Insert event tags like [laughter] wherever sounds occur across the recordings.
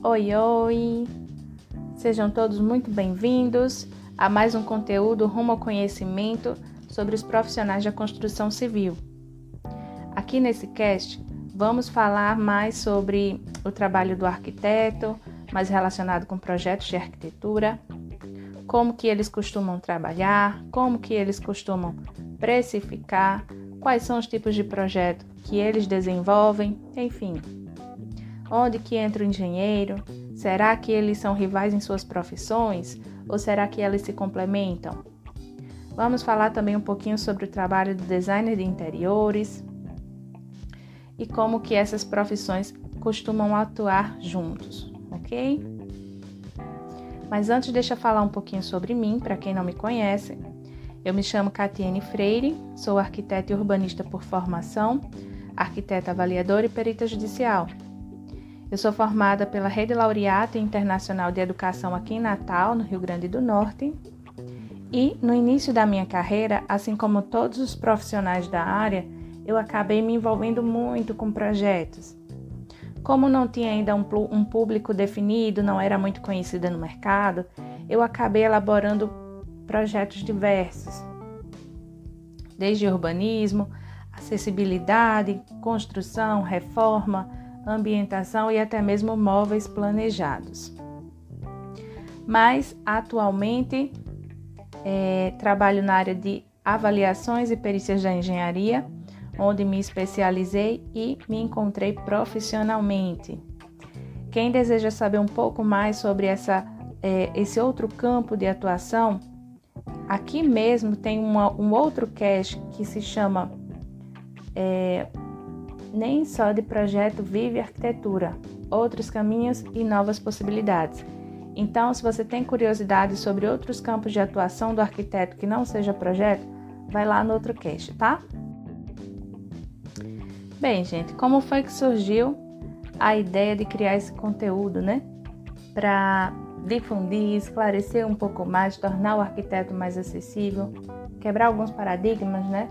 Oi, oi! Sejam todos muito bem-vindos a mais um conteúdo rumo ao conhecimento sobre os profissionais da construção civil. Aqui nesse cast, vamos falar mais sobre o trabalho do arquiteto, mais relacionado com projetos de arquitetura, como que eles costumam trabalhar, como que eles costumam precificar, quais são os tipos de projeto que eles desenvolvem, enfim. Onde que entra o engenheiro? Será que eles são rivais em suas profissões ou será que eles se complementam? Vamos falar também um pouquinho sobre o trabalho do designer de interiores e como que essas profissões costumam atuar juntos, ok? Mas antes deixa eu falar um pouquinho sobre mim, para quem não me conhece. Eu me chamo Catiene Freire, sou arquiteta e urbanista por formação, arquiteta avaliadora e perita judicial. Eu sou formada pela Rede Laureata Internacional de Educação aqui em Natal, no Rio Grande do Norte. E no início da minha carreira, assim como todos os profissionais da área, eu acabei me envolvendo muito com projetos. Como não tinha ainda um, um público definido, não era muito conhecida no mercado, eu acabei elaborando projetos diversos, desde urbanismo, acessibilidade, construção, reforma, ambientação e até mesmo móveis planejados. Mas atualmente é, trabalho na área de avaliações e perícias da engenharia, onde me especializei e me encontrei profissionalmente. Quem deseja saber um pouco mais sobre essa, é, esse outro campo de atuação, Aqui mesmo tem uma, um outro cast que se chama é, Nem só de projeto vive arquitetura, outros caminhos e novas possibilidades. Então, se você tem curiosidade sobre outros campos de atuação do arquiteto que não seja projeto, vai lá no outro cast, tá? Bem, gente, como foi que surgiu a ideia de criar esse conteúdo, né? Para difundir, esclarecer um pouco mais, tornar o arquiteto mais acessível, quebrar alguns paradigmas, né?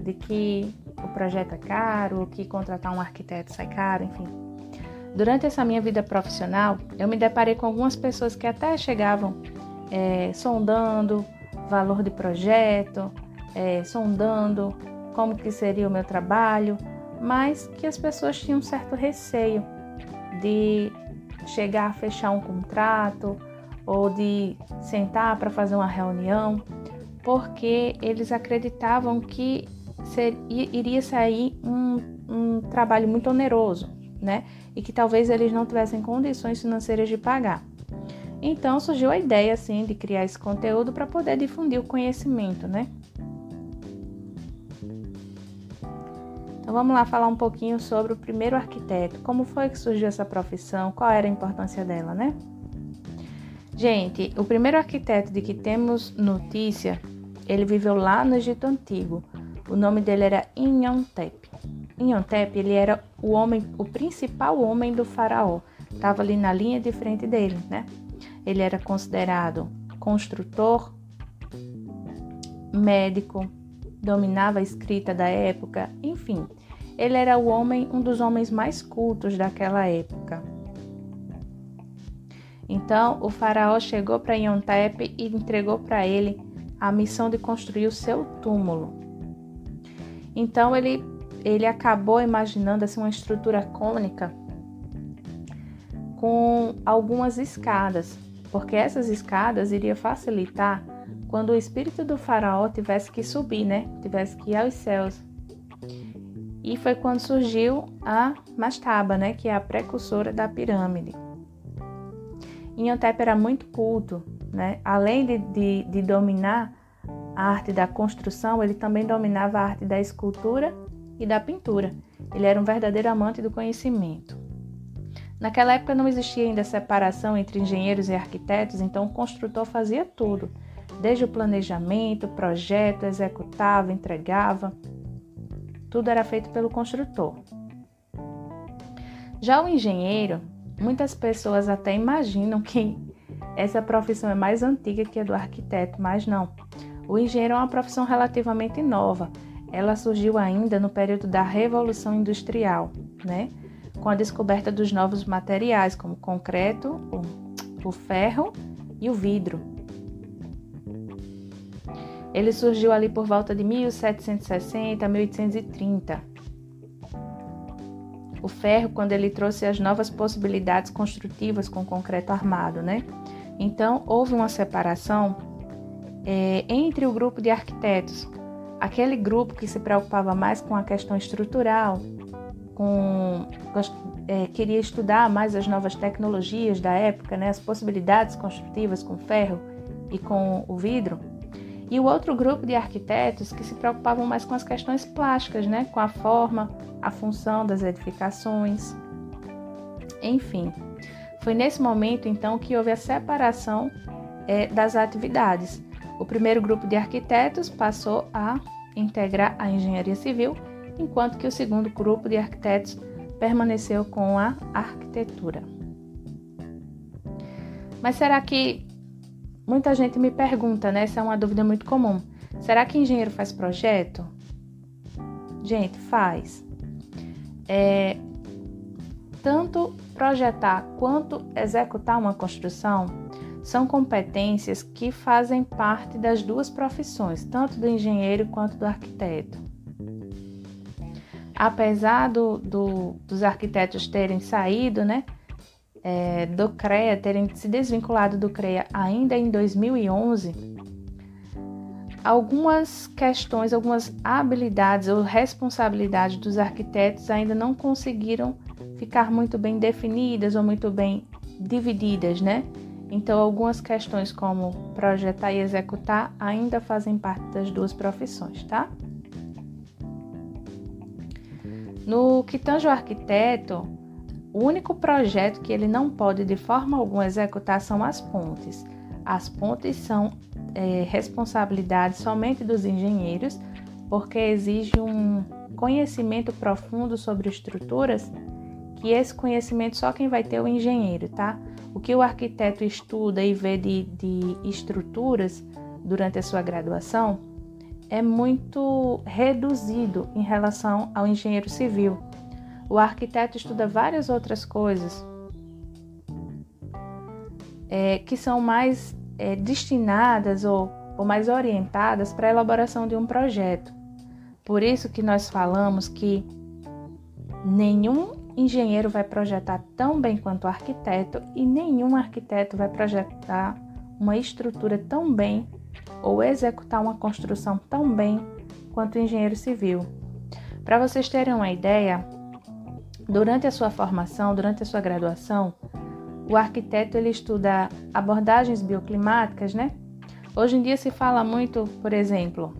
De que o projeto é caro, que contratar um arquiteto sai caro, enfim. Durante essa minha vida profissional, eu me deparei com algumas pessoas que até chegavam é, sondando valor de projeto, é, sondando como que seria o meu trabalho, mas que as pessoas tinham um certo receio de chegar a fechar um contrato ou de sentar para fazer uma reunião, porque eles acreditavam que ser, iria sair um, um trabalho muito oneroso, né? E que talvez eles não tivessem condições financeiras de pagar. Então surgiu a ideia assim de criar esse conteúdo para poder difundir o conhecimento, né? Então vamos lá falar um pouquinho sobre o primeiro arquiteto. Como foi que surgiu essa profissão? Qual era a importância dela, né? Gente, o primeiro arquiteto de que temos notícia, ele viveu lá no Egito Antigo. O nome dele era Inhontep. Inhontep, ele era o homem, o principal homem do faraó. Estava ali na linha de frente dele, né? Ele era considerado construtor, médico, dominava a escrita da época, enfim, ele era o homem, um dos homens mais cultos daquela época. Então, o faraó chegou para Iontep e entregou para ele a missão de construir o seu túmulo. Então, ele, ele acabou imaginando assim, uma estrutura cônica com algumas escadas, porque essas escadas iriam facilitar quando o espírito do faraó tivesse que subir, né? Tivesse que ir aos céus. E foi quando surgiu a mastaba, né, que é a precursora da pirâmide. Inhotep era muito culto, né? além de, de, de dominar a arte da construção, ele também dominava a arte da escultura e da pintura. Ele era um verdadeiro amante do conhecimento. Naquela época não existia ainda separação entre engenheiros e arquitetos, então o construtor fazia tudo, desde o planejamento, projeto, executava, entregava. Tudo era feito pelo construtor. Já o engenheiro, muitas pessoas até imaginam que essa profissão é mais antiga que a do arquiteto, mas não. O engenheiro é uma profissão relativamente nova. Ela surgiu ainda no período da Revolução Industrial, né? com a descoberta dos novos materiais, como o concreto, o, ferro e o vidro. Ele surgiu ali por volta de 1760 a 1830. O ferro, quando ele trouxe as novas possibilidades construtivas com concreto armado, né? Então, houve uma separação é, entre o grupo de arquitetos, aquele grupo que se preocupava mais com a questão estrutural, com, é, queria estudar mais as novas tecnologias da época, né, as possibilidades construtivas com ferro e com o vidro, e o outro grupo de arquitetos que se preocupavam mais com as questões plásticas, né, com a forma, a função das edificações, enfim. Foi nesse momento então que houve a separação é, das atividades. O primeiro grupo de arquitetos passou a integrar a engenharia civil enquanto que o segundo grupo de arquitetos permaneceu com a arquitetura. Mas será que muita gente me pergunta, né? Essa é uma dúvida muito comum. Será que engenheiro faz projeto? Gente, faz. É, tanto projetar quanto executar uma construção são competências que fazem parte das duas profissões, tanto do engenheiro quanto do arquiteto apesar do, do, dos arquitetos terem saído, né, é, do CREA, terem se desvinculado do CREA ainda em 2011, algumas questões, algumas habilidades ou responsabilidades dos arquitetos ainda não conseguiram ficar muito bem definidas ou muito bem divididas, né? Então, algumas questões como projetar e executar ainda fazem parte das duas profissões, tá? No que tange o arquiteto, o único projeto que ele não pode de forma alguma executar são as pontes. As pontes são é, responsabilidade somente dos engenheiros, porque exige um conhecimento profundo sobre estruturas, que esse conhecimento só quem vai ter é o engenheiro, tá? O que o arquiteto estuda e vê de, de estruturas durante a sua graduação é muito reduzido em relação ao engenheiro civil. O arquiteto estuda várias outras coisas é, que são mais é, destinadas ou, ou mais orientadas para a elaboração de um projeto. Por isso que nós falamos que nenhum engenheiro vai projetar tão bem quanto arquiteto e nenhum arquiteto vai projetar uma estrutura tão bem ou executar uma construção tão bem quanto o engenheiro civil. Para vocês terem uma ideia, durante a sua formação, durante a sua graduação, o arquiteto ele estuda abordagens bioclimáticas, né? Hoje em dia se fala muito, por exemplo,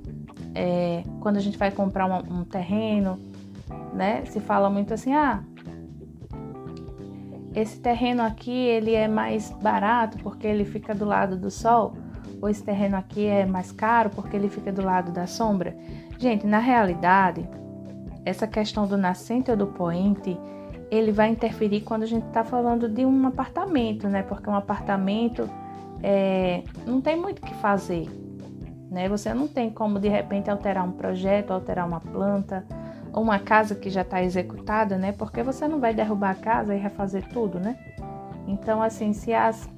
é, quando a gente vai comprar um, um terreno, né? Se fala muito assim, ah, esse terreno aqui ele é mais barato porque ele fica do lado do sol ou esse terreno aqui é mais caro porque ele fica do lado da sombra. Gente, na realidade, essa questão do nascente ou do poente, ele vai interferir quando a gente está falando de um apartamento, né? Porque um apartamento é, não tem muito o que fazer, né? Você não tem como de repente alterar um projeto, alterar uma planta, uma casa que já está executada, né? Porque você não vai derrubar a casa e refazer tudo, né? Então, assim, se as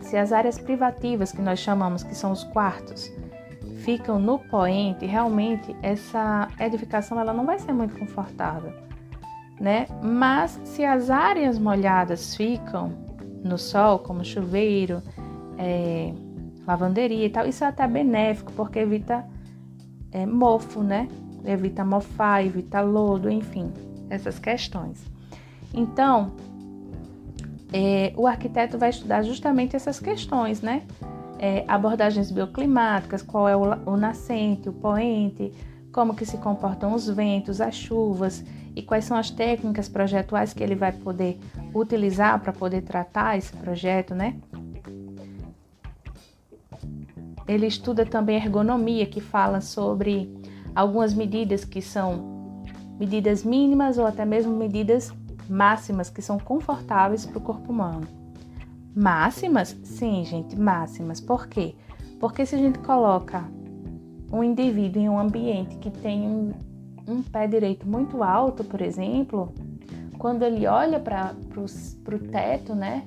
se as áreas privativas, que nós chamamos que são os quartos, ficam no poente, realmente essa edificação ela não vai ser muito confortável, né? Mas se as áreas molhadas ficam no sol, como chuveiro, é, lavanderia e tal, isso é até benéfico porque evita é, mofo, né? Evita mofar, evita lodo, enfim, essas questões. Então, é, o arquiteto vai estudar justamente essas questões, né? É, abordagens bioclimáticas, qual é o, o nascente, o poente, como que se comportam os ventos, as chuvas e quais são as técnicas projetuais que ele vai poder utilizar para poder tratar esse projeto, né? Ele estuda também ergonomia, que fala sobre algumas medidas que são medidas mínimas ou até mesmo medidas máximas que são confortáveis para o corpo humano. Máximas? Sim, gente, máximas. Por quê? Porque se a gente coloca um indivíduo em um ambiente que tem um, um pé direito muito alto, por exemplo, quando ele olha para o teto, né?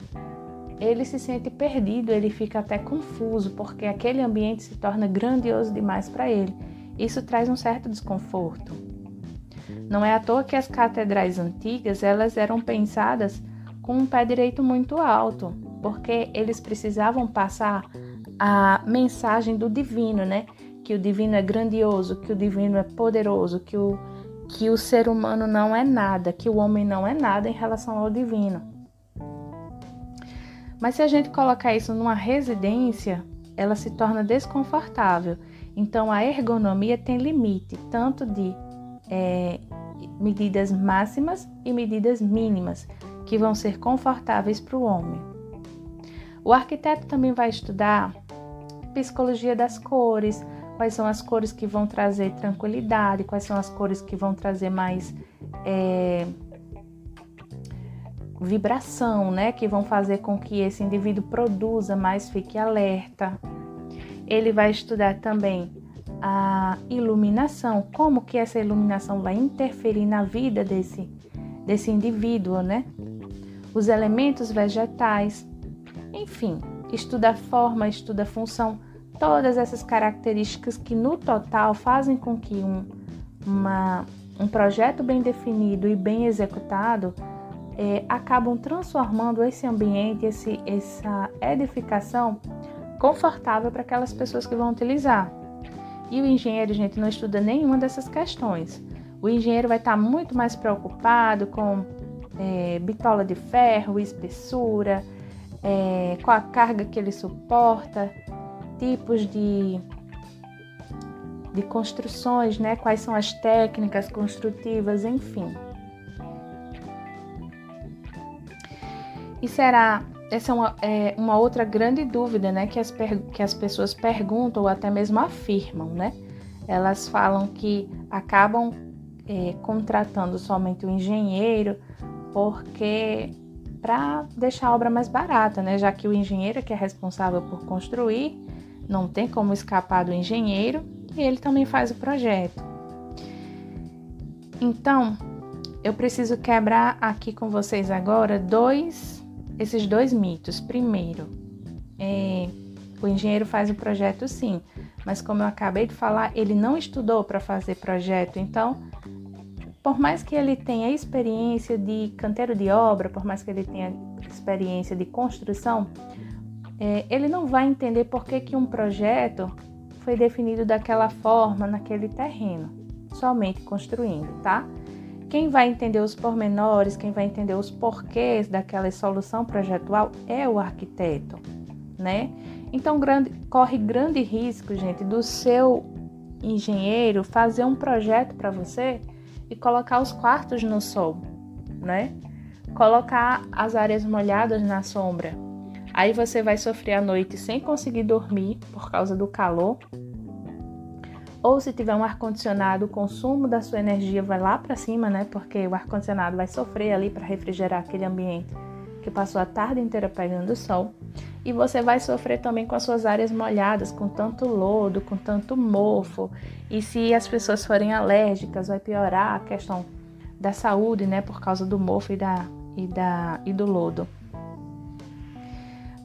Ele se sente perdido, ele fica até confuso, porque aquele ambiente se torna grandioso demais para ele. Isso traz um certo desconforto. Não é à toa que as catedrais antigas elas eram pensadas com um pé direito muito alto, porque eles precisavam passar a mensagem do divino, né? Que o divino é grandioso, que o divino é poderoso, que o, que o ser humano não é nada, que o homem não é nada em relação ao divino. Mas se a gente colocar isso numa residência, ela se torna desconfortável. Então a ergonomia tem limite, tanto de é, medidas máximas e medidas mínimas, que vão ser confortáveis para o homem. O arquiteto também vai estudar psicologia das cores, quais são as cores que vão trazer tranquilidade, quais são as cores que vão trazer mais é, vibração, né? Que vão fazer com que esse indivíduo produza mais, fique alerta. Ele vai estudar também a iluminação, como que essa iluminação vai interferir na vida desse, desse indivíduo, né? Os elementos vegetais, enfim, estuda forma, estuda função, todas essas características que no total fazem com que um, uma, um projeto bem definido e bem executado é, acabam transformando esse ambiente, esse, essa edificação confortável para aquelas pessoas que vão utilizar. E o engenheiro, gente, não estuda nenhuma dessas questões. O engenheiro vai estar muito mais preocupado com é, bitola de ferro, espessura, é, com a carga que ele suporta, tipos de, de construções, né? quais são as técnicas construtivas, enfim. E será essa é uma, é uma outra grande dúvida, né, que as, que as pessoas perguntam ou até mesmo afirmam, né? Elas falam que acabam é, contratando somente o engenheiro porque para deixar a obra mais barata, né? Já que o engenheiro que é responsável por construir não tem como escapar do engenheiro e ele também faz o projeto. Então, eu preciso quebrar aqui com vocês agora dois esses dois mitos. Primeiro, é, o engenheiro faz o projeto sim, mas como eu acabei de falar, ele não estudou para fazer projeto, então, por mais que ele tenha experiência de canteiro de obra, por mais que ele tenha experiência de construção, é, ele não vai entender por que, que um projeto foi definido daquela forma naquele terreno, somente construindo, tá? Quem vai entender os pormenores, quem vai entender os porquês daquela solução projetual é o arquiteto, né? Então grande, corre grande risco, gente, do seu engenheiro fazer um projeto para você e colocar os quartos no sol, né? Colocar as áreas molhadas na sombra. Aí você vai sofrer a noite sem conseguir dormir por causa do calor ou se tiver um ar-condicionado, o consumo da sua energia vai lá para cima, né? Porque o ar-condicionado vai sofrer ali para refrigerar aquele ambiente que passou a tarde inteira pegando sol. E você vai sofrer também com as suas áreas molhadas, com tanto lodo, com tanto mofo. E se as pessoas forem alérgicas, vai piorar a questão da saúde, né? Por causa do mofo e, da, e, da, e do lodo.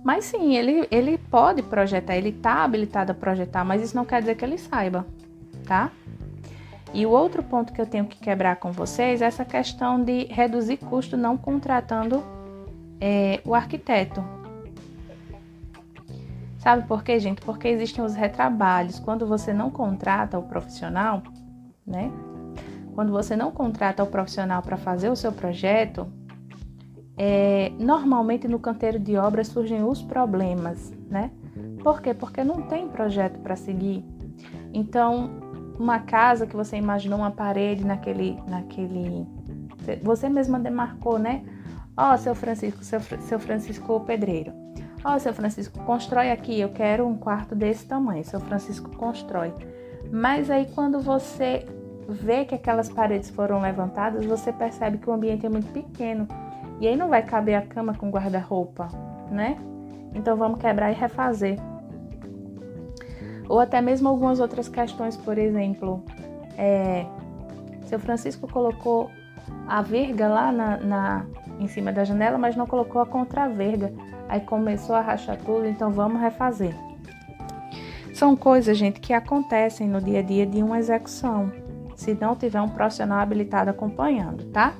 Mas sim, ele, ele pode projetar, ele está habilitado a projetar, mas isso não quer dizer que ele saiba tá? E o outro ponto que eu tenho que quebrar com vocês é essa questão de reduzir custo não contratando é, o arquiteto. Sabe por quê, gente? Porque existem os retrabalhos. Quando você não contrata o profissional, né? Quando você não contrata o profissional para fazer o seu projeto, é, normalmente no canteiro de obras surgem os problemas, né? Por quê? Porque não tem projeto para seguir. Então, uma casa que você imaginou uma parede naquele, naquele, você mesma demarcou, né? Ó, oh, seu Francisco, seu, seu Francisco Pedreiro. Ó, oh, seu Francisco, constrói aqui, eu quero um quarto desse tamanho. Seu Francisco constrói. Mas aí quando você vê que aquelas paredes foram levantadas, você percebe que o ambiente é muito pequeno. E aí não vai caber a cama com guarda-roupa, né? Então vamos quebrar e refazer ou até mesmo algumas outras questões, por exemplo, é, seu Francisco colocou a verga lá na, na, em cima da janela, mas não colocou a contraverga. Aí começou a rachar tudo, então vamos refazer. São coisas, gente, que acontecem no dia a dia de uma execução, se não tiver um profissional habilitado acompanhando, tá?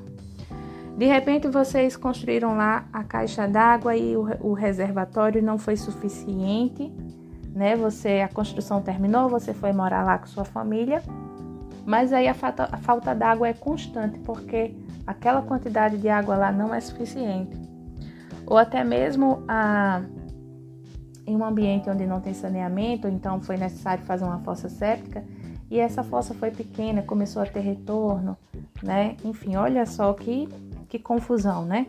De repente vocês construíram lá a caixa d'água e o, o, reservatório não foi suficiente, né? Você a construção terminou, você foi morar lá com sua família, mas aí a falta, a falta d'água é constante porque aquela quantidade de água lá não é suficiente. Ou até mesmo a, em um ambiente onde não tem saneamento, então foi necessário fazer uma fossa séptica e essa fossa foi pequena, começou a ter retorno, né? Enfim, olha só que que confusão, né?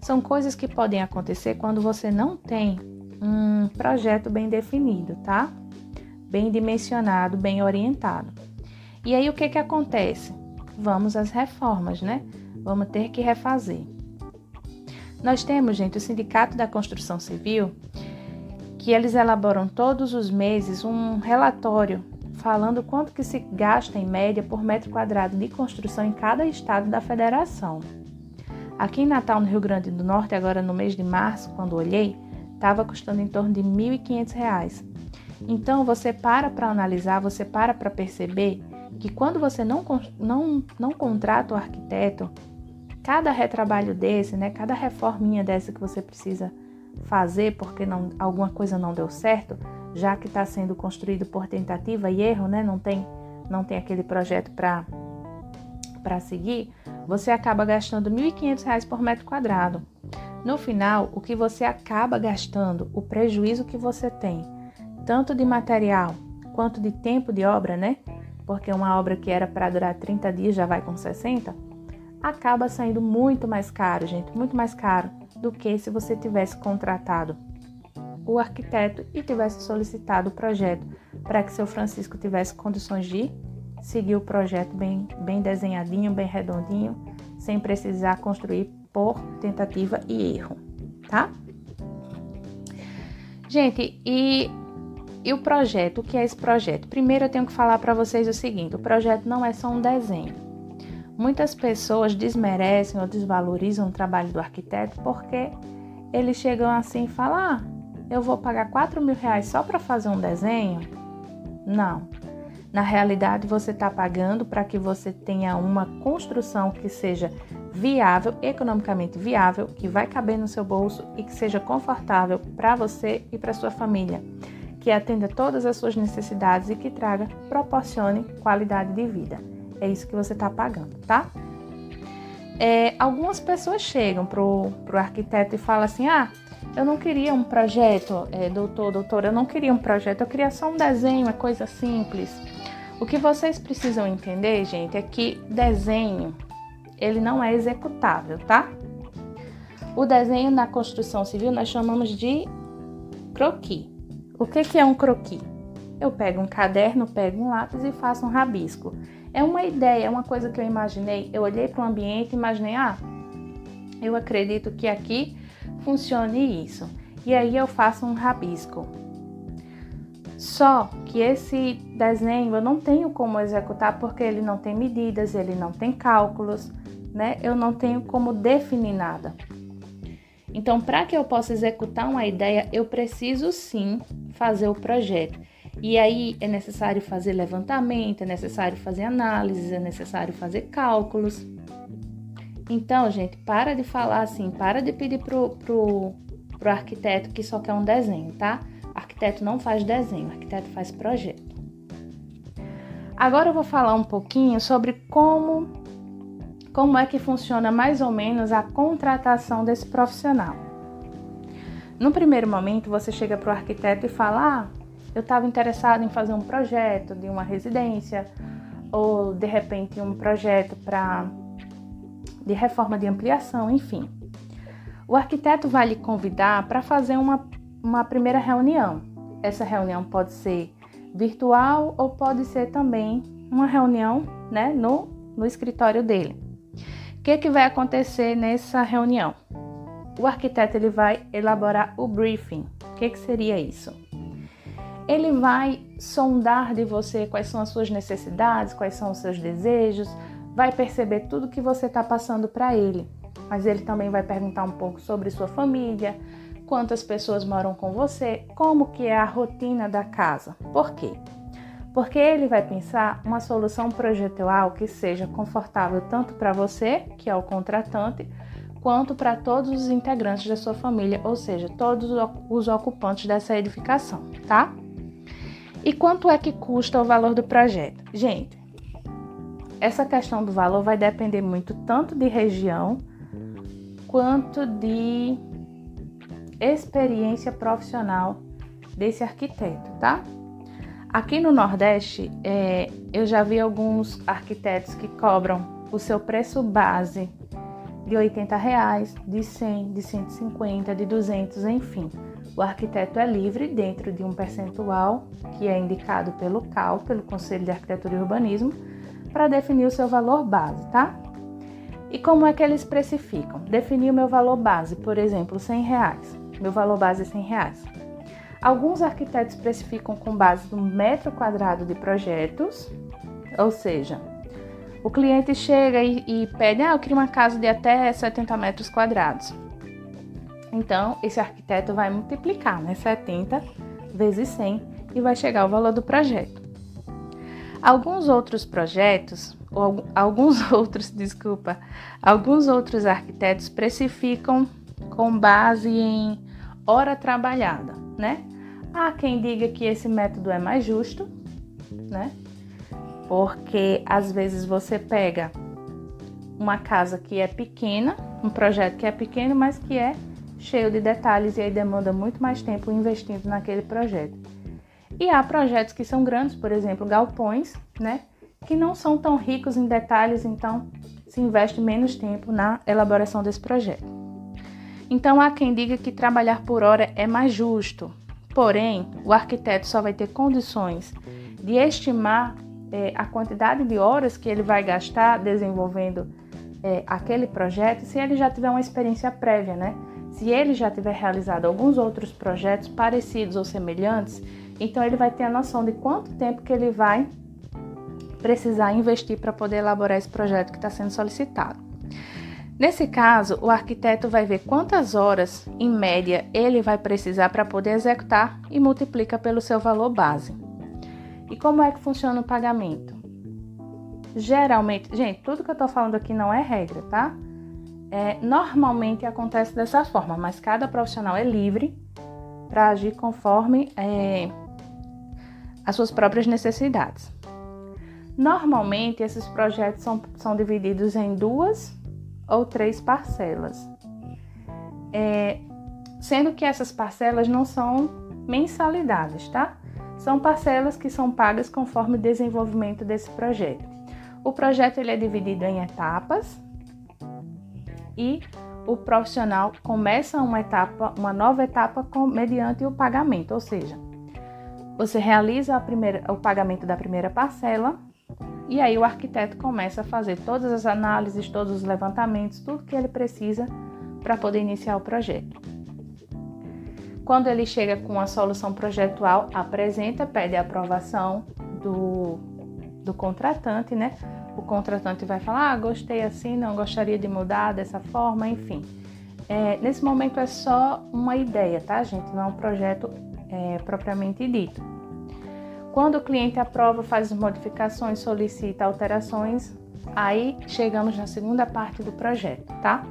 São coisas que podem acontecer quando você não tem um projeto bem definido, tá? Bem dimensionado, bem orientado. E aí o que que acontece? Vamos às reformas, né? Vamos ter que refazer. Nós temos, gente, o Sindicato da Construção Civil, que eles elaboram todos os meses um relatório falando quanto que se gasta em média por metro quadrado de construção em cada estado da federação. Aqui em Natal, no Rio Grande do Norte, agora no mês de março, quando olhei, estava custando em torno de R$ 1.500. Então, você para para analisar, você para para perceber que quando você não, não, não contrata o arquiteto, cada retrabalho desse, né, cada reforminha dessa que você precisa fazer porque não, alguma coisa não deu certo, já que está sendo construído por tentativa e erro, né, não tem, não tem aquele projeto para seguir, você acaba gastando R$ 1.500 por metro quadrado. No final, o que você acaba gastando, o prejuízo que você tem, tanto de material quanto de tempo de obra, né? Porque uma obra que era para durar 30 dias já vai com 60, acaba saindo muito mais caro, gente, muito mais caro do que se você tivesse contratado o arquiteto e tivesse solicitado o projeto para que seu Francisco tivesse condições de seguir o projeto bem, bem desenhadinho, bem redondinho, sem precisar construir por tentativa e erro, tá? Gente, e, e o projeto? O que é esse projeto? Primeiro eu tenho que falar para vocês o seguinte: o projeto não é só um desenho. Muitas pessoas desmerecem ou desvalorizam o trabalho do arquiteto porque eles chegam assim e falam: ah, eu vou pagar 4 mil reais só para fazer um desenho? Não. Na realidade, você está pagando para que você tenha uma construção que seja viável, economicamente viável, que vai caber no seu bolso e que seja confortável para você e para sua família, que atenda todas as suas necessidades e que traga, proporcione qualidade de vida. É isso que você está pagando, tá? É, algumas pessoas chegam pro, pro arquiteto e falam assim: ah, eu não queria um projeto, é, doutor, doutor, eu não queria um projeto, eu queria só um desenho, uma coisa simples. O que vocês precisam entender, gente, é que desenho ele não é executável, tá? O desenho na construção civil nós chamamos de croquis. O que, que é um croquis? Eu pego um caderno, pego um lápis e faço um rabisco. É uma ideia, é uma coisa que eu imaginei. Eu olhei para o ambiente e imaginei, ah, eu acredito que aqui funcione isso. E aí eu faço um rabisco. Só que esse desenho eu não tenho como executar porque ele não tem medidas, ele não tem cálculos, né? Eu não tenho como definir nada. Então, para que eu possa executar uma ideia, eu preciso sim fazer o projeto. E aí é necessário fazer levantamento, é necessário fazer análises, é necessário fazer cálculos. Então, gente, para de falar assim, para de pedir pro, pro, pro arquiteto que só quer um desenho, tá? Arquiteto não faz desenho, arquiteto faz projeto. Agora eu vou falar um pouquinho sobre como como é que funciona mais ou menos a contratação desse profissional. No primeiro momento, você chega para o arquiteto e fala: ah, eu estava interessado em fazer um projeto de uma residência ou de repente um projeto para de reforma de ampliação, enfim. O arquiteto vai lhe convidar para fazer uma uma primeira reunião. Essa reunião pode ser virtual ou pode ser também uma reunião né, no, no escritório dele. Que, que vai acontecer nessa reunião? O arquiteto ele vai elaborar o briefing. O que, que seria isso? Ele vai sondar de você quais são as suas necessidades, quais são os seus desejos, vai perceber tudo que você está passando para ele, mas ele também vai perguntar um pouco sobre sua família, quantas pessoas moram com você, como que é a rotina da casa. Por quê? Porque ele vai pensar uma solução projetual que seja confortável tanto para você, que é o contratante, quanto para todos os integrantes da sua família, ou seja, todos os ocupantes dessa edificação, tá? E quanto é que custa o valor do projeto? Gente, essa questão do valor vai depender muito tanto de região quanto de experiência profissional desse arquiteto, tá? Aqui no Nordeste, é, eu já vi alguns arquitetos que cobram o seu preço base de 80 reais, de 100, de 150, de 200, enfim. O arquiteto é livre dentro de um percentual que é indicado pelo CAL, pelo Conselho de Arquitetura e Urbanismo, para definir o seu valor base, tá? E como é que eles especificam? Definir o meu valor base, por exemplo, 100 reais. Meu valor base é 100 reais. Alguns arquitetos especificam com base no metro quadrado de projetos, ou seja, o cliente chega e, e pede, ah, eu queria uma casa de até 70 metros quadrados. Então, esse arquiteto vai multiplicar, né, 70 vezes 100 e vai chegar ao valor do projeto. Alguns outros projetos, ou alguns [laughs] outros, desculpa, alguns outros arquitetos precificam com base em hora trabalhada, né? Há quem diga que esse método é mais justo, né? Porque às vezes você pega uma casa que é pequena, um projeto que é pequeno, mas que é cheio de detalhes e aí demanda muito mais tempo investindo naquele projeto. E há projetos que são grandes, por exemplo, galpões, né, que não são tão ricos em detalhes, então se investe menos tempo na elaboração desse projeto. Então há quem diga que trabalhar por hora é mais justo, porém o arquiteto só vai ter condições de estimar é, a quantidade de horas que ele vai gastar desenvolvendo é, aquele projeto se ele já tiver uma experiência prévia, né? Se ele já tiver realizado alguns outros projetos parecidos ou semelhantes então ele vai ter a noção de quanto tempo que ele vai precisar investir para poder elaborar esse projeto que está sendo solicitado. Nesse caso, o arquiteto vai ver quantas horas, em média, ele vai precisar para poder executar e multiplica pelo seu valor base. E como é que funciona o pagamento? Geralmente, gente, tudo que eu estou falando aqui não é regra, tá? É, normalmente acontece dessa forma, mas cada profissional é livre para agir conforme é, as suas próprias necessidades. Normalmente, esses projetos são, são divididos em duas ou três parcelas, é, sendo que essas parcelas não são mensalidades, tá? São parcelas que são pagas conforme o desenvolvimento desse projeto. O projeto ele é dividido em etapas e o profissional começa uma etapa, uma nova etapa com, mediante o pagamento, ou seja, você realiza primeira, o pagamento da primeira parcela e aí o arquiteto começa a fazer todas as análises, todos os levantamentos, tudo que ele precisa para poder iniciar o projeto. Quando ele chega com a solução projetual, apresenta, pede a aprovação do, do contratante, né? O contratante vai falar: ah, gostei assim, não gostaria de mudar dessa forma, enfim. É, nesse momento é só uma ideia, tá, gente? Não é um projeto é, propriamente dito. Quando o cliente aprova, faz modificações, solicita alterações, aí chegamos na segunda parte do projeto, tá?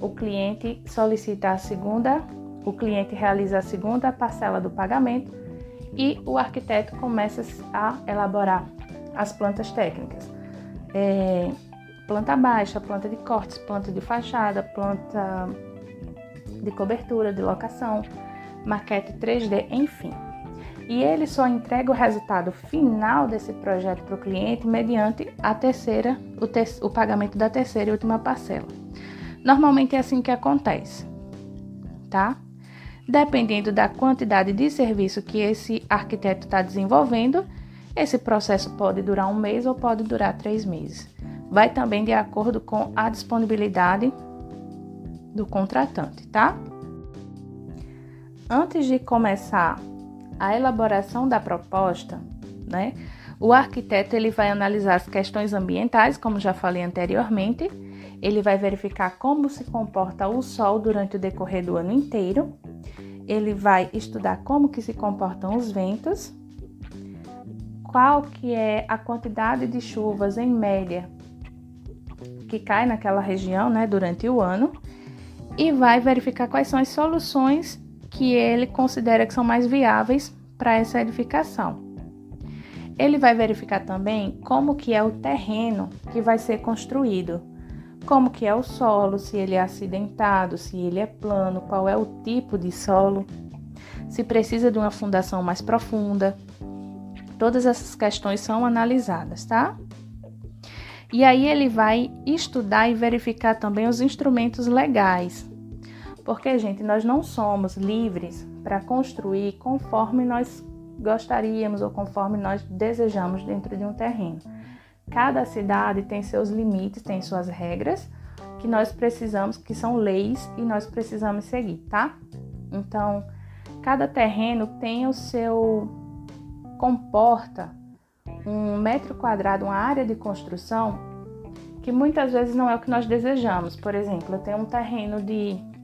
O cliente solicita a segunda, o cliente realiza a segunda parcela do pagamento e o arquiteto começa a elaborar as plantas técnicas. É, planta baixa, planta de cortes, planta de fachada, planta de cobertura, de locação, maquete 3D, enfim. E ele só entrega o resultado final desse projeto para o cliente mediante a terceira, o, o pagamento da terceira e última parcela. Normalmente é assim que acontece, tá? Dependendo da quantidade de serviço que esse arquiteto está desenvolvendo, esse processo pode durar um mês ou pode durar três meses. Vai também de acordo com a disponibilidade do contratante, tá? Antes de começar a elaboração da proposta, né, O arquiteto ele vai analisar as questões ambientais, como já falei anteriormente. Ele vai verificar como se comporta o sol durante o decorrer do ano inteiro. Ele vai estudar como que se comportam os ventos, qual que é a quantidade de chuvas em média que cai naquela região, né, durante o ano, e vai verificar quais são as soluções que ele considera que são mais viáveis para essa edificação. Ele vai verificar também como que é o terreno que vai ser construído, como que é o solo, se ele é acidentado, se ele é plano, qual é o tipo de solo, se precisa de uma fundação mais profunda. Todas essas questões são analisadas, tá? E aí ele vai estudar e verificar também os instrumentos legais. Porque, gente, nós não somos livres para construir conforme nós gostaríamos ou conforme nós desejamos dentro de um terreno. Cada cidade tem seus limites, tem suas regras que nós precisamos, que são leis e nós precisamos seguir, tá? Então, cada terreno tem o seu comporta um metro quadrado, uma área de construção que muitas vezes não é o que nós desejamos. Por exemplo, eu tenho um terreno de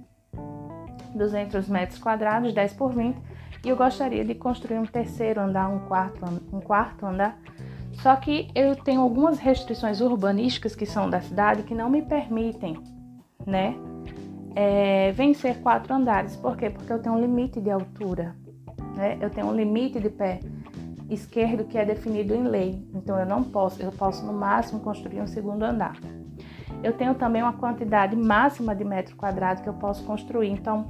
200 metros quadrados, 10 por 20, e eu gostaria de construir um terceiro andar, um quarto, um quarto andar. Só que eu tenho algumas restrições urbanísticas que são da cidade que não me permitem, né, é, vencer quatro andares. Por quê? Porque eu tenho um limite de altura, né? Eu tenho um limite de pé esquerdo que é definido em lei. Então eu não posso, eu posso no máximo construir um segundo andar. Eu tenho também uma quantidade máxima de metro quadrado que eu posso construir. Então,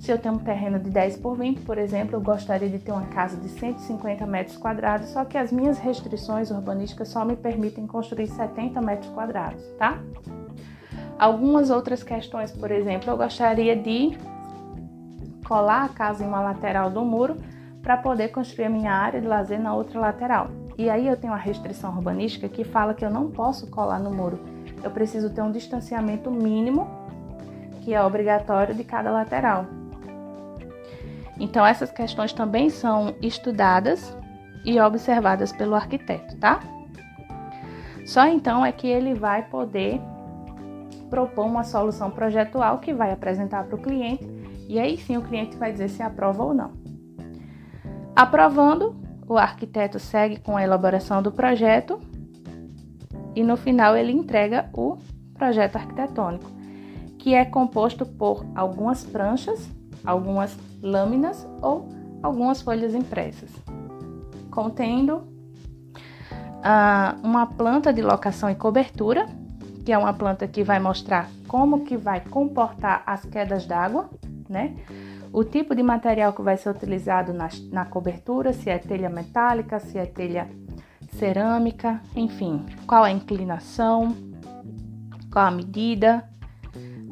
se eu tenho um terreno de 10 por 20, por exemplo, eu gostaria de ter uma casa de 150 metros quadrados, só que as minhas restrições urbanísticas só me permitem construir 70 metros quadrados, tá? Algumas outras questões, por exemplo, eu gostaria de colar a casa em uma lateral do muro para poder construir a minha área de lazer na outra lateral. E aí eu tenho uma restrição urbanística que fala que eu não posso colar no muro. Eu preciso ter um distanciamento mínimo que é obrigatório de cada lateral. Então, essas questões também são estudadas e observadas pelo arquiteto, tá? Só então é que ele vai poder propor uma solução projetual que vai apresentar para o cliente e aí sim o cliente vai dizer se aprova ou não. Aprovando, o arquiteto segue com a elaboração do projeto e no final ele entrega o projeto arquitetônico, que é composto por algumas pranchas algumas lâminas ou algumas folhas impressas, contendo ah, uma planta de locação e cobertura, que é uma planta que vai mostrar como que vai comportar as quedas d'água, né? O tipo de material que vai ser utilizado na, na cobertura, se é telha metálica, se é telha cerâmica, enfim, qual a inclinação, qual a medida,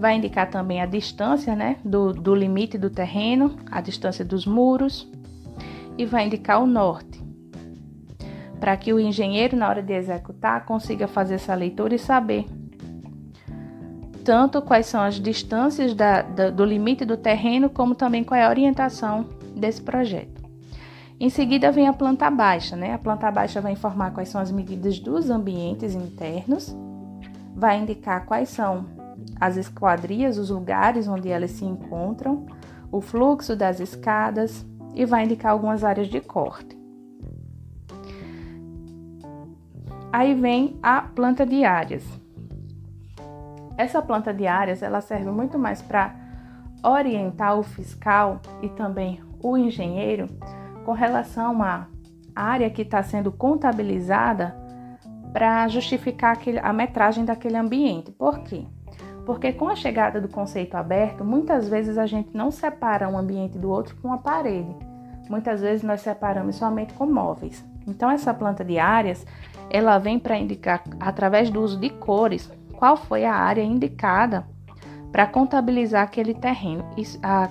Vai indicar também a distância né, do, do limite do terreno, a distância dos muros e vai indicar o norte, para que o engenheiro, na hora de executar, consiga fazer essa leitura e saber tanto quais são as distâncias da, da, do limite do terreno, como também qual é a orientação desse projeto. Em seguida vem a planta baixa, né? A planta baixa vai informar quais são as medidas dos ambientes internos, vai indicar quais são as esquadrias, os lugares onde elas se encontram, o fluxo das escadas e vai indicar algumas áreas de corte. Aí vem a planta de áreas. Essa planta de áreas ela serve muito mais para orientar o fiscal e também o engenheiro com relação à área que está sendo contabilizada para justificar aquele, a metragem daquele ambiente. Por quê? Porque com a chegada do conceito aberto, muitas vezes a gente não separa um ambiente do outro com uma parede. Muitas vezes nós separamos somente com móveis. Então essa planta de áreas, ela vem para indicar através do uso de cores qual foi a área indicada para contabilizar aquele terreno,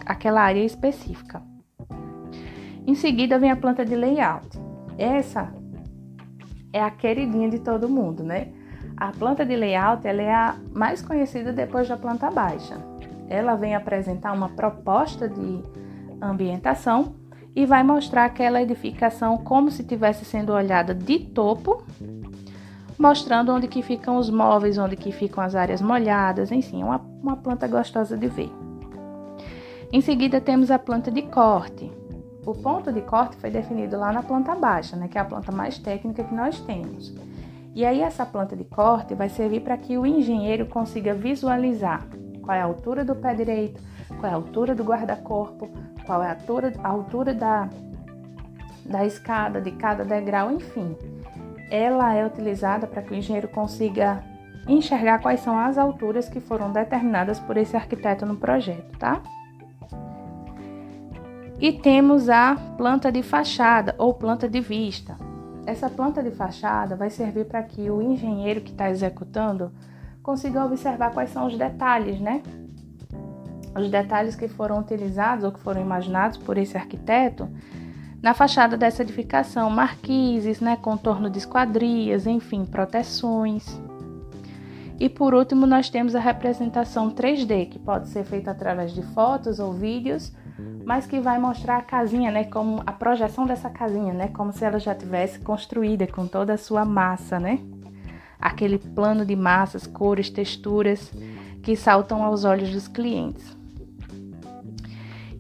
aquela área específica. Em seguida vem a planta de layout. Essa é a queridinha de todo mundo, né? A planta de layout ela é a mais conhecida depois da planta baixa. Ela vem apresentar uma proposta de ambientação e vai mostrar aquela edificação como se estivesse sendo olhada de topo, mostrando onde que ficam os móveis, onde que ficam as áreas molhadas, enfim, uma, uma planta gostosa de ver. Em seguida temos a planta de corte. O ponto de corte foi definido lá na planta baixa, né, que é a planta mais técnica que nós temos. E aí essa planta de corte vai servir para que o engenheiro consiga visualizar qual é a altura do pé direito, qual é a altura do guarda-corpo, qual é a altura, a altura da, da escada, de cada degrau, enfim. Ela é utilizada para que o engenheiro consiga enxergar quais são as alturas que foram determinadas por esse arquiteto no projeto, tá? E temos a planta de fachada ou planta de vista. Essa planta de fachada vai servir para que o engenheiro que está executando consiga observar quais são os detalhes, né? Os detalhes que foram utilizados ou que foram imaginados por esse arquiteto na fachada dessa edificação, marquises, né, contorno de esquadrias, enfim, proteções. E por último, nós temos a representação 3D, que pode ser feita através de fotos ou vídeos, mas que vai mostrar a casinha, né, como a projeção dessa casinha, né, como se ela já tivesse construída com toda a sua massa, né? Aquele plano de massas, cores, texturas que saltam aos olhos dos clientes.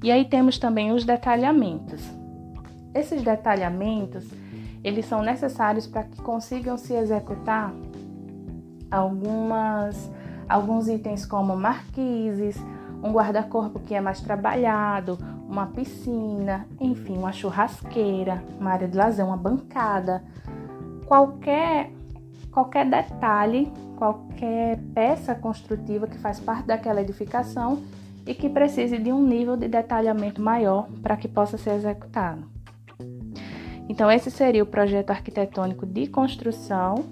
E aí temos também os detalhamentos. Esses detalhamentos, eles são necessários para que consigam se executar algumas alguns itens como marquises, um guarda-corpo que é mais trabalhado, uma piscina, enfim, uma churrasqueira, uma área de lazer, uma bancada, qualquer qualquer detalhe, qualquer peça construtiva que faz parte daquela edificação e que precise de um nível de detalhamento maior para que possa ser executado. Então, esse seria o projeto arquitetônico de construção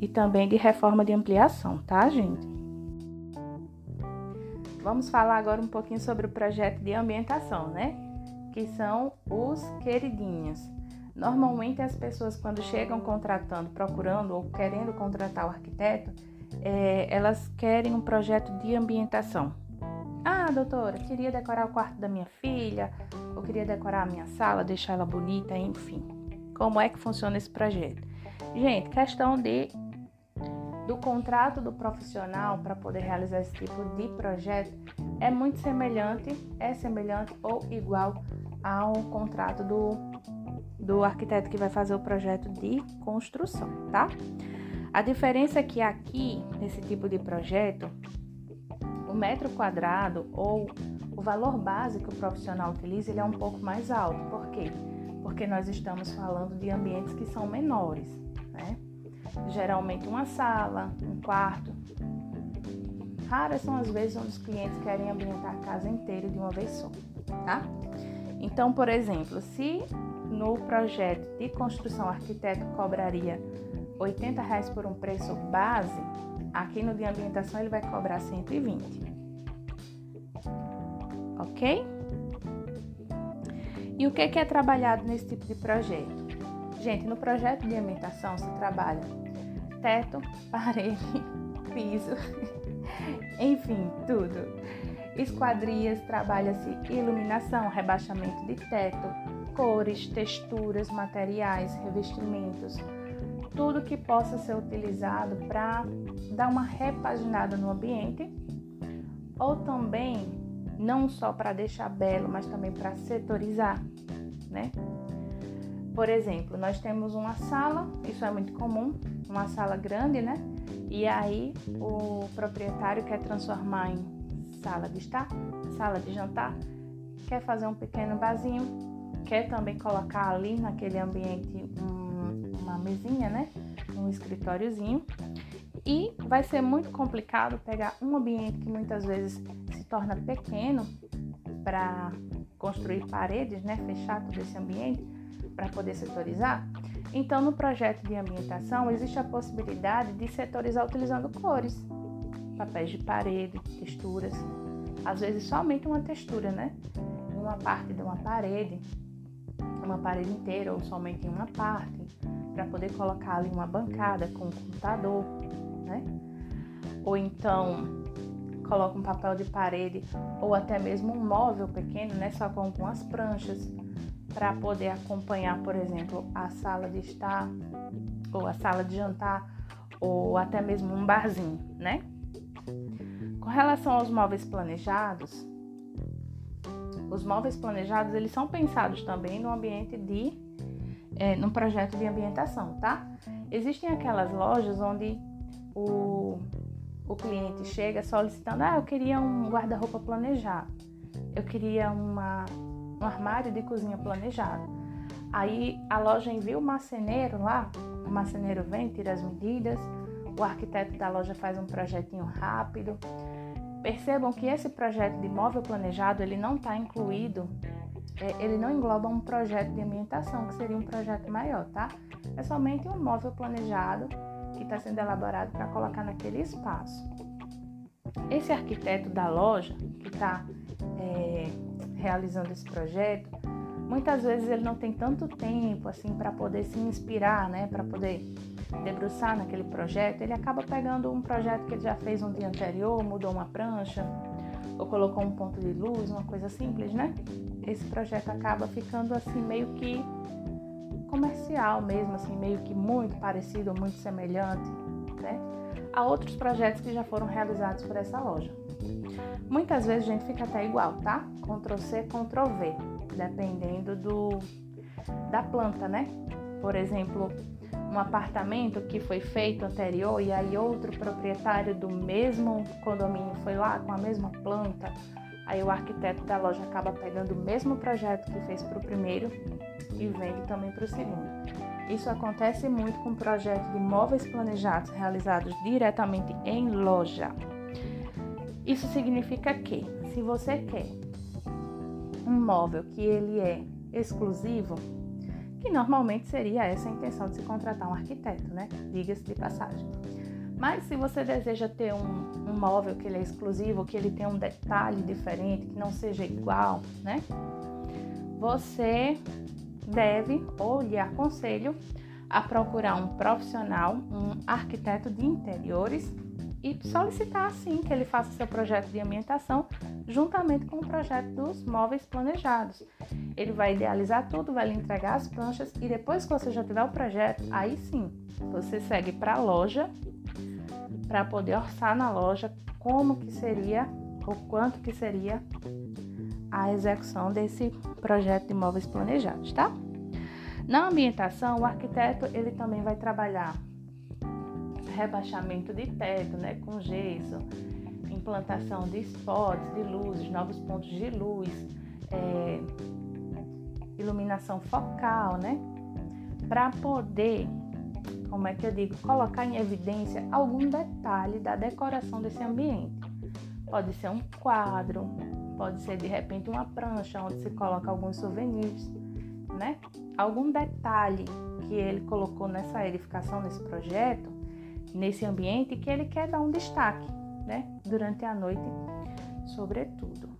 e também de reforma de ampliação, tá, gente? Vamos falar agora um pouquinho sobre o projeto de ambientação, né? Que são os queridinhos. Normalmente as pessoas quando chegam contratando, procurando ou querendo contratar o arquiteto, é, elas querem um projeto de ambientação. Ah, doutora, queria decorar o quarto da minha filha, ou queria decorar a minha sala, deixar ela bonita, enfim. Como é que funciona esse projeto? Gente, questão de do contrato do profissional para poder realizar esse tipo de projeto é muito semelhante, é semelhante ou igual ao contrato do, do arquiteto que vai fazer o projeto de construção, tá? A diferença é que aqui, nesse tipo de projeto, o metro quadrado ou o valor base que o profissional utiliza ele é um pouco mais alto. Por quê? Porque nós estamos falando de ambientes que são menores, né? Geralmente uma sala, um quarto. Raras são as vezes onde os clientes querem ambientar a casa inteira de uma vez só, tá? Então, por exemplo, se no projeto de construção o arquiteto cobraria 80 reais por um preço base, aqui no de ambientação ele vai cobrar 120. Ok? E o que é trabalhado nesse tipo de projeto? Gente, no projeto de ambientação se trabalha teto, [laughs] parede, piso, [laughs] enfim, tudo. Esquadrias, trabalha-se iluminação, rebaixamento de teto, cores, texturas, materiais, revestimentos, tudo que possa ser utilizado para dar uma repaginada no ambiente ou também não só para deixar belo, mas também para setorizar, né? Por exemplo, nós temos uma sala, isso é muito comum, uma sala grande, né? E aí o proprietário quer transformar em sala de estar, sala de jantar, quer fazer um pequeno barzinho, quer também colocar ali naquele ambiente um, uma mesinha, né? Um escritóriozinho. E vai ser muito complicado pegar um ambiente que muitas vezes se torna pequeno para construir paredes, né? Fechar todo esse ambiente para poder setorizar? Então, no projeto de ambientação, existe a possibilidade de setorizar utilizando cores, papéis de parede, texturas, às vezes somente uma textura, né? Uma parte de uma parede, uma parede inteira ou somente uma parte, para poder colocar ali uma bancada com um computador, né? Ou então coloca um papel de parede ou até mesmo um móvel pequeno, né? Só com algumas pranchas para poder acompanhar, por exemplo, a sala de estar ou a sala de jantar ou até mesmo um barzinho, né? Com relação aos móveis planejados, os móveis planejados eles são pensados também no ambiente de, é, projeto de ambientação, tá? Existem aquelas lojas onde o, o cliente chega solicitando, ah, eu queria um guarda-roupa planejado, eu queria uma, um armário de cozinha planejado. Aí a loja envia o marceneiro lá, o marceneiro vem, tira as medidas, o arquiteto da loja faz um projetinho rápido. Percebam que esse projeto de móvel planejado ele não está incluído, é, ele não engloba um projeto de ambientação, que seria um projeto maior, tá? É somente um móvel planejado que está sendo elaborado para colocar naquele espaço. Esse arquiteto da loja que está é, realizando esse projeto, muitas vezes ele não tem tanto tempo assim para poder se inspirar, né, para poder debruçar naquele projeto, ele acaba pegando um projeto que ele já fez um dia anterior, mudou uma prancha ou colocou um ponto de luz, uma coisa simples, né? Esse projeto acaba ficando assim meio que comercial mesmo, assim meio que muito parecido, muito semelhante, né? A outros projetos que já foram realizados por essa loja. Muitas vezes a gente fica até igual, tá? Ctrl C, Ctrl V, dependendo do da planta, né? Por exemplo, um apartamento que foi feito anterior e aí outro proprietário do mesmo condomínio foi lá com a mesma planta, aí o arquiteto da loja acaba pegando o mesmo projeto que fez para o primeiro e vende também para o segundo. Isso acontece muito com projetos de móveis planejados realizados diretamente em loja. Isso significa que, se você quer um móvel que ele é exclusivo, que normalmente seria essa a intenção de se contratar um arquiteto, né? Diga-se de passagem. Mas se você deseja ter um, um, móvel que ele é exclusivo, que ele tem um detalhe diferente, que não seja igual, né? Você deve, ou lhe aconselho, a procurar um profissional, um arquiteto de interiores e solicitar assim que ele faça seu projeto de ambientação juntamente com o projeto dos móveis planejados. Ele vai idealizar tudo, vai lhe entregar as pranchas e depois que você já tiver o projeto, aí sim, você segue para a loja para poder orçar na loja como que seria ou quanto que seria a execução desse projeto de móveis planejados, tá? Na ambientação, o arquiteto ele também vai trabalhar rebaixamento de teto, né, com gesso, implantação de spots, de luzes, novos pontos de luz, é, iluminação focal, né, para poder, como é que eu digo, colocar em evidência algum detalhe da decoração desse ambiente. Pode ser um quadro, pode ser de repente uma prancha onde se coloca alguns souvenirs, né? Algum detalhe que ele colocou nessa edificação, nesse projeto, nesse ambiente que ele quer dar um destaque, né? Durante a noite, sobretudo.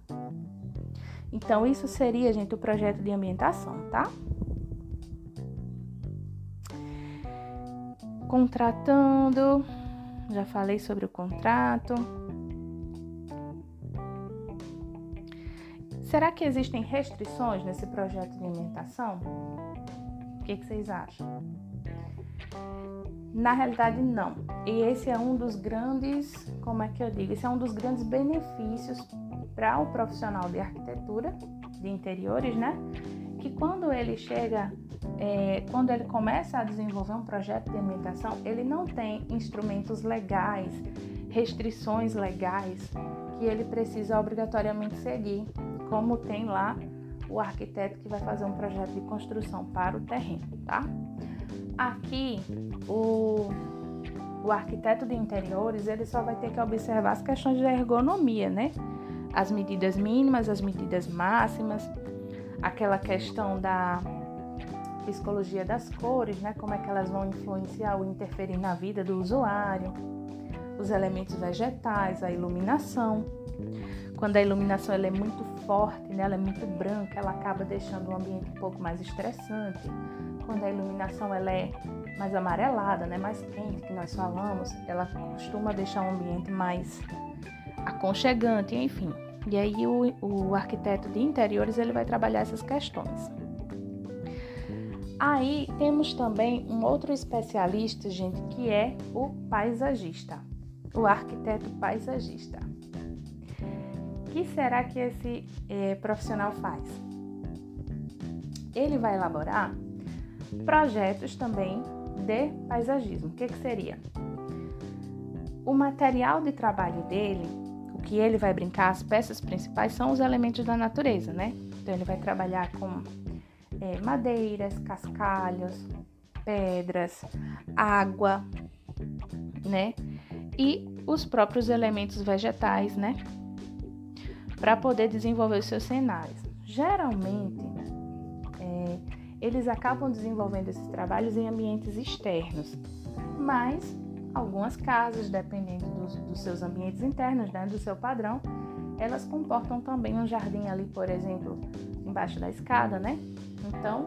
Então, isso seria, gente, o projeto de ambientação, tá? Contratando, já falei sobre o contrato. Será que existem restrições nesse projeto de ambientação? O que, que vocês acham? Na realidade, não. E esse é um dos grandes, como é que eu digo? Esse é um dos grandes benefícios para o profissional de arquitetura de interiores, né? Que quando ele chega, é, quando ele começa a desenvolver um projeto de ambientação, ele não tem instrumentos legais, restrições legais que ele precisa obrigatoriamente seguir, como tem lá o arquiteto que vai fazer um projeto de construção para o terreno, tá? Aqui, o, o arquiteto de interiores, ele só vai ter que observar as questões de ergonomia, né? As medidas mínimas, as medidas máximas, aquela questão da psicologia das cores, né? Como é que elas vão influenciar ou interferir na vida do usuário, os elementos vegetais, a iluminação. Quando a iluminação ela é muito forte, né? ela é muito branca, ela acaba deixando o ambiente um pouco mais estressante quando a iluminação ela é mais amarelada, né, mais quente, que nós falamos, ela costuma deixar o ambiente mais aconchegante, enfim. E aí o, o arquiteto de interiores ele vai trabalhar essas questões. Aí temos também um outro especialista, gente, que é o paisagista, o arquiteto paisagista. Que será que esse é, profissional faz? Ele vai elaborar projetos também de paisagismo. O que, que seria? O material de trabalho dele, o que ele vai brincar, as peças principais são os elementos da natureza, né? Então ele vai trabalhar com é, madeiras, cascalhos, pedras, água, né? E os próprios elementos vegetais, né? Para poder desenvolver seus cenários. Geralmente, é, eles acabam desenvolvendo esses trabalhos em ambientes externos, mas algumas casas, dependendo dos, dos seus ambientes internos, né, do seu padrão, elas comportam também um jardim ali, por exemplo, embaixo da escada, né? Então,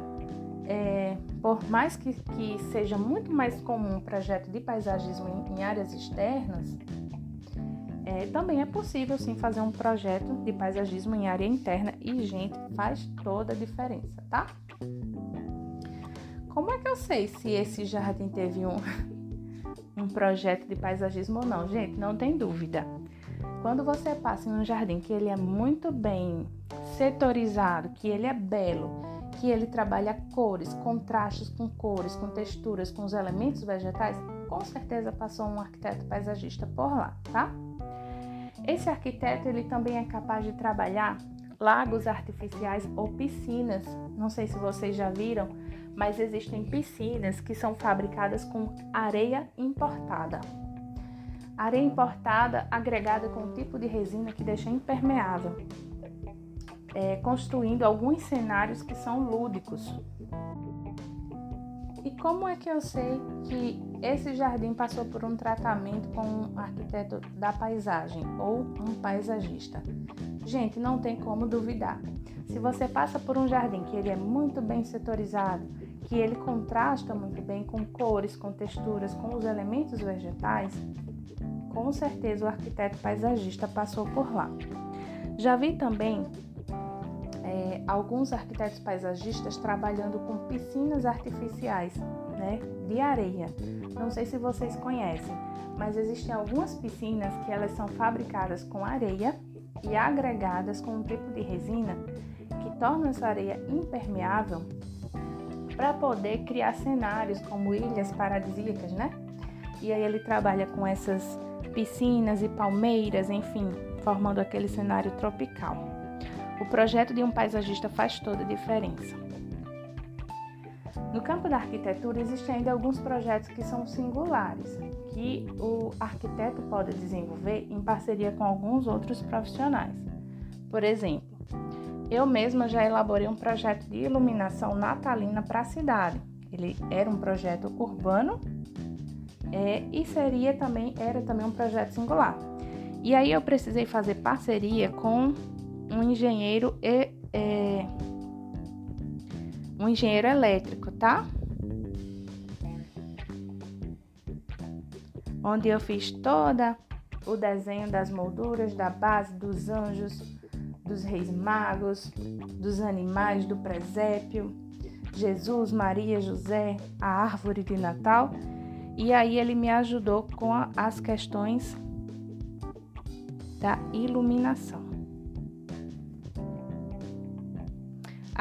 é, por mais que, que, seja muito mais comum um projeto de paisagismo em, em áreas externas, é, também é possível sim fazer um projeto de paisagismo em área interna e, gente, faz toda a diferença, tá? Como é que eu sei se esse jardim teve um, [laughs] um projeto de paisagismo ou não? Gente, não tem dúvida. Quando você passa em um jardim que ele é muito bem setorizado, que ele é belo, que ele trabalha cores, contrastes com cores, com texturas, com os elementos vegetais, com certeza passou um arquiteto paisagista por lá, tá? Esse arquiteto ele também é capaz de trabalhar lagos artificiais ou piscinas. Não sei se vocês já viram, mas existem piscinas que são fabricadas com areia importada. Areia importada agregada com um tipo de resina que deixa impermeável, é, construindo alguns cenários que são lúdicos. E como é que eu sei que esse jardim passou por um tratamento com um arquiteto da paisagem ou um paisagista? Gente, não tem como duvidar. Se você passa por um jardim que ele é muito bem setorizado, que ele contrasta muito bem com cores, com texturas, com os elementos vegetais, com certeza o arquiteto paisagista passou por lá. Já vi também alguns arquitetos paisagistas trabalhando com piscinas artificiais, né, de areia. Não sei se vocês conhecem, mas existem algumas piscinas que elas são fabricadas com areia e agregadas com um tipo de resina que torna essa areia impermeável para poder criar cenários como ilhas paradisíacas, né? E aí ele trabalha com essas piscinas e palmeiras, enfim, formando aquele cenário tropical. O projeto de um paisagista faz toda a diferença. No campo da arquitetura existem ainda alguns projetos que são singulares, que o arquiteto pode desenvolver em parceria com alguns outros profissionais. Por exemplo, eu mesma já elaborei um projeto de iluminação natalina para a cidade. Ele era um projeto urbano é, e seria também era também um projeto singular. E aí eu precisei fazer parceria com um engenheiro e, é, um engenheiro elétrico, tá? Onde eu fiz toda o desenho das molduras, da base, dos anjos, dos reis magos, dos animais do presépio, Jesus, Maria, José, a árvore de Natal. E aí ele me ajudou com as questões da iluminação.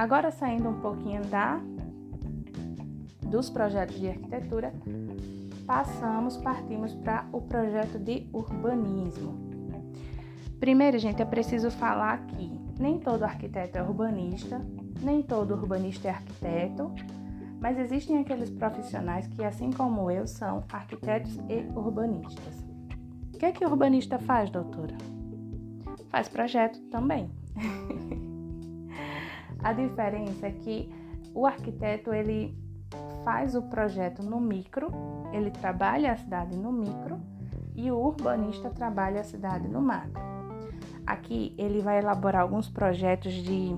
Agora saindo um pouquinho da dos projetos de arquitetura, passamos, partimos para o projeto de urbanismo. Primeiro, gente, é preciso falar que nem todo arquiteto é urbanista, nem todo urbanista é arquiteto, mas existem aqueles profissionais que, assim como eu, são arquitetos e urbanistas. O que é que o urbanista faz, doutora? Faz projeto também. [laughs] A diferença é que o arquiteto ele faz o projeto no micro, ele trabalha a cidade no micro e o urbanista trabalha a cidade no macro. Aqui ele vai elaborar alguns projetos de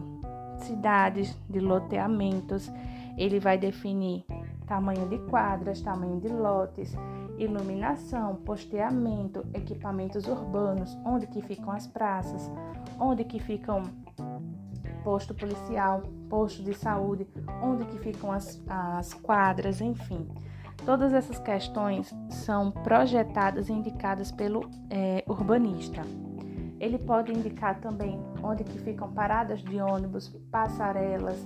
cidades, de loteamentos, ele vai definir tamanho de quadras, tamanho de lotes, iluminação, posteamento, equipamentos urbanos, onde que ficam as praças, onde que ficam posto policial, posto de saúde, onde que ficam as, as quadras, enfim. Todas essas questões são projetadas e indicadas pelo é, urbanista. Ele pode indicar também onde que ficam paradas de ônibus, passarelas,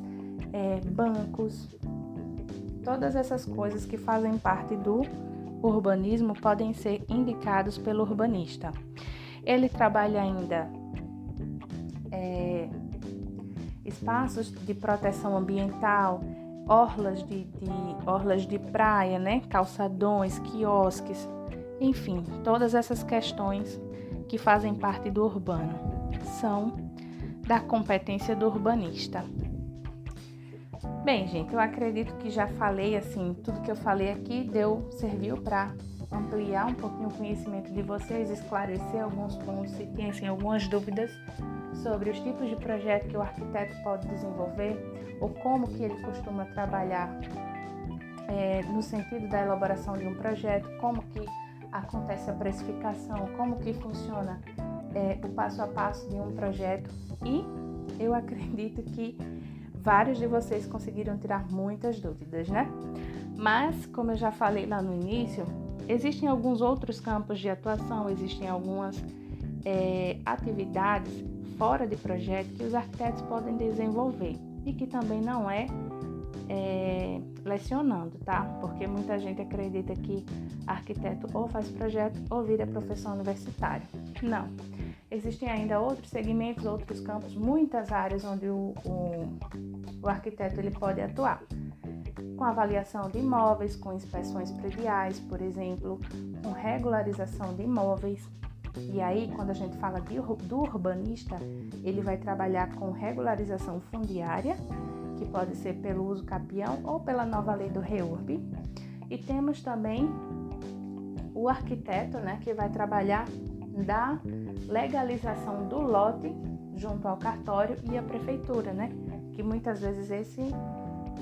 é, bancos, todas essas coisas que fazem parte do urbanismo podem ser indicados pelo urbanista. Ele trabalha ainda espaços de proteção ambiental, orlas de, de, orlas de praia, né? calçadões, quiosques, enfim, todas essas questões que fazem parte do urbano são da competência do urbanista. Bem, gente, eu acredito que já falei assim, tudo que eu falei aqui deu serviu para ampliar um pouquinho o conhecimento de vocês, esclarecer alguns pontos, se tem assim, algumas dúvidas sobre os tipos de projeto que o arquiteto pode desenvolver ou como que ele costuma trabalhar é, no sentido da elaboração de um projeto, como que acontece a precificação, como que funciona é, o passo a passo de um projeto e eu [laughs] acredito que vários de vocês conseguiram tirar muitas dúvidas, né? Mas, como eu já falei lá no início, existem alguns outros campos de atuação, existem algumas é, atividades fora de projeto que os arquitetos podem desenvolver e que também não é, é lecionando, tá? Porque muita gente acredita que arquiteto ou faz projeto ou vira professor universitário. Não. Existem ainda outros segmentos, outros campos, muitas áreas onde o, o, o arquiteto ele pode atuar. Com avaliação de imóveis, com inspeções prediais, por exemplo, com regularização de imóveis. E aí, quando a gente fala de, do urbanista, ele vai trabalhar com regularização fundiária, que pode ser pelo uso capião ou pela nova lei do REURB. E temos também o arquiteto, né, que vai trabalhar da legalização do lote junto ao cartório e à prefeitura, né? Que muitas vezes esse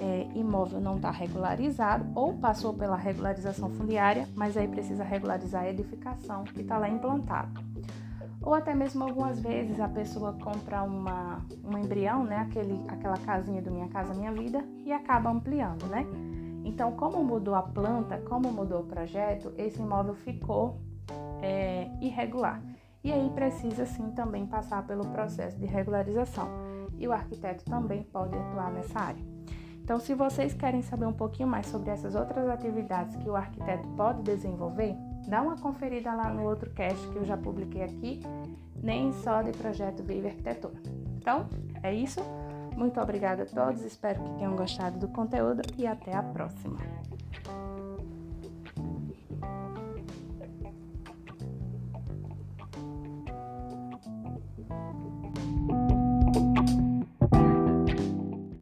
é, imóvel não está regularizado ou passou pela regularização fundiária, mas aí precisa regularizar a edificação que está lá implantada. Ou até mesmo algumas vezes a pessoa compra uma, um embrião, né? Aquele, aquela casinha do Minha Casa Minha Vida e acaba ampliando, né? Então, como mudou a planta, como mudou o projeto, esse imóvel ficou é, irregular. E aí precisa sim também passar pelo processo de regularização. E o arquiteto também pode atuar nessa área. Então, se vocês querem saber um pouquinho mais sobre essas outras atividades que o arquiteto pode desenvolver, dá uma conferida lá no outro cast que eu já publiquei aqui, nem só de projeto Vive Arquitetura. Então, é isso. Muito obrigada a todos, espero que tenham gostado do conteúdo e até a próxima.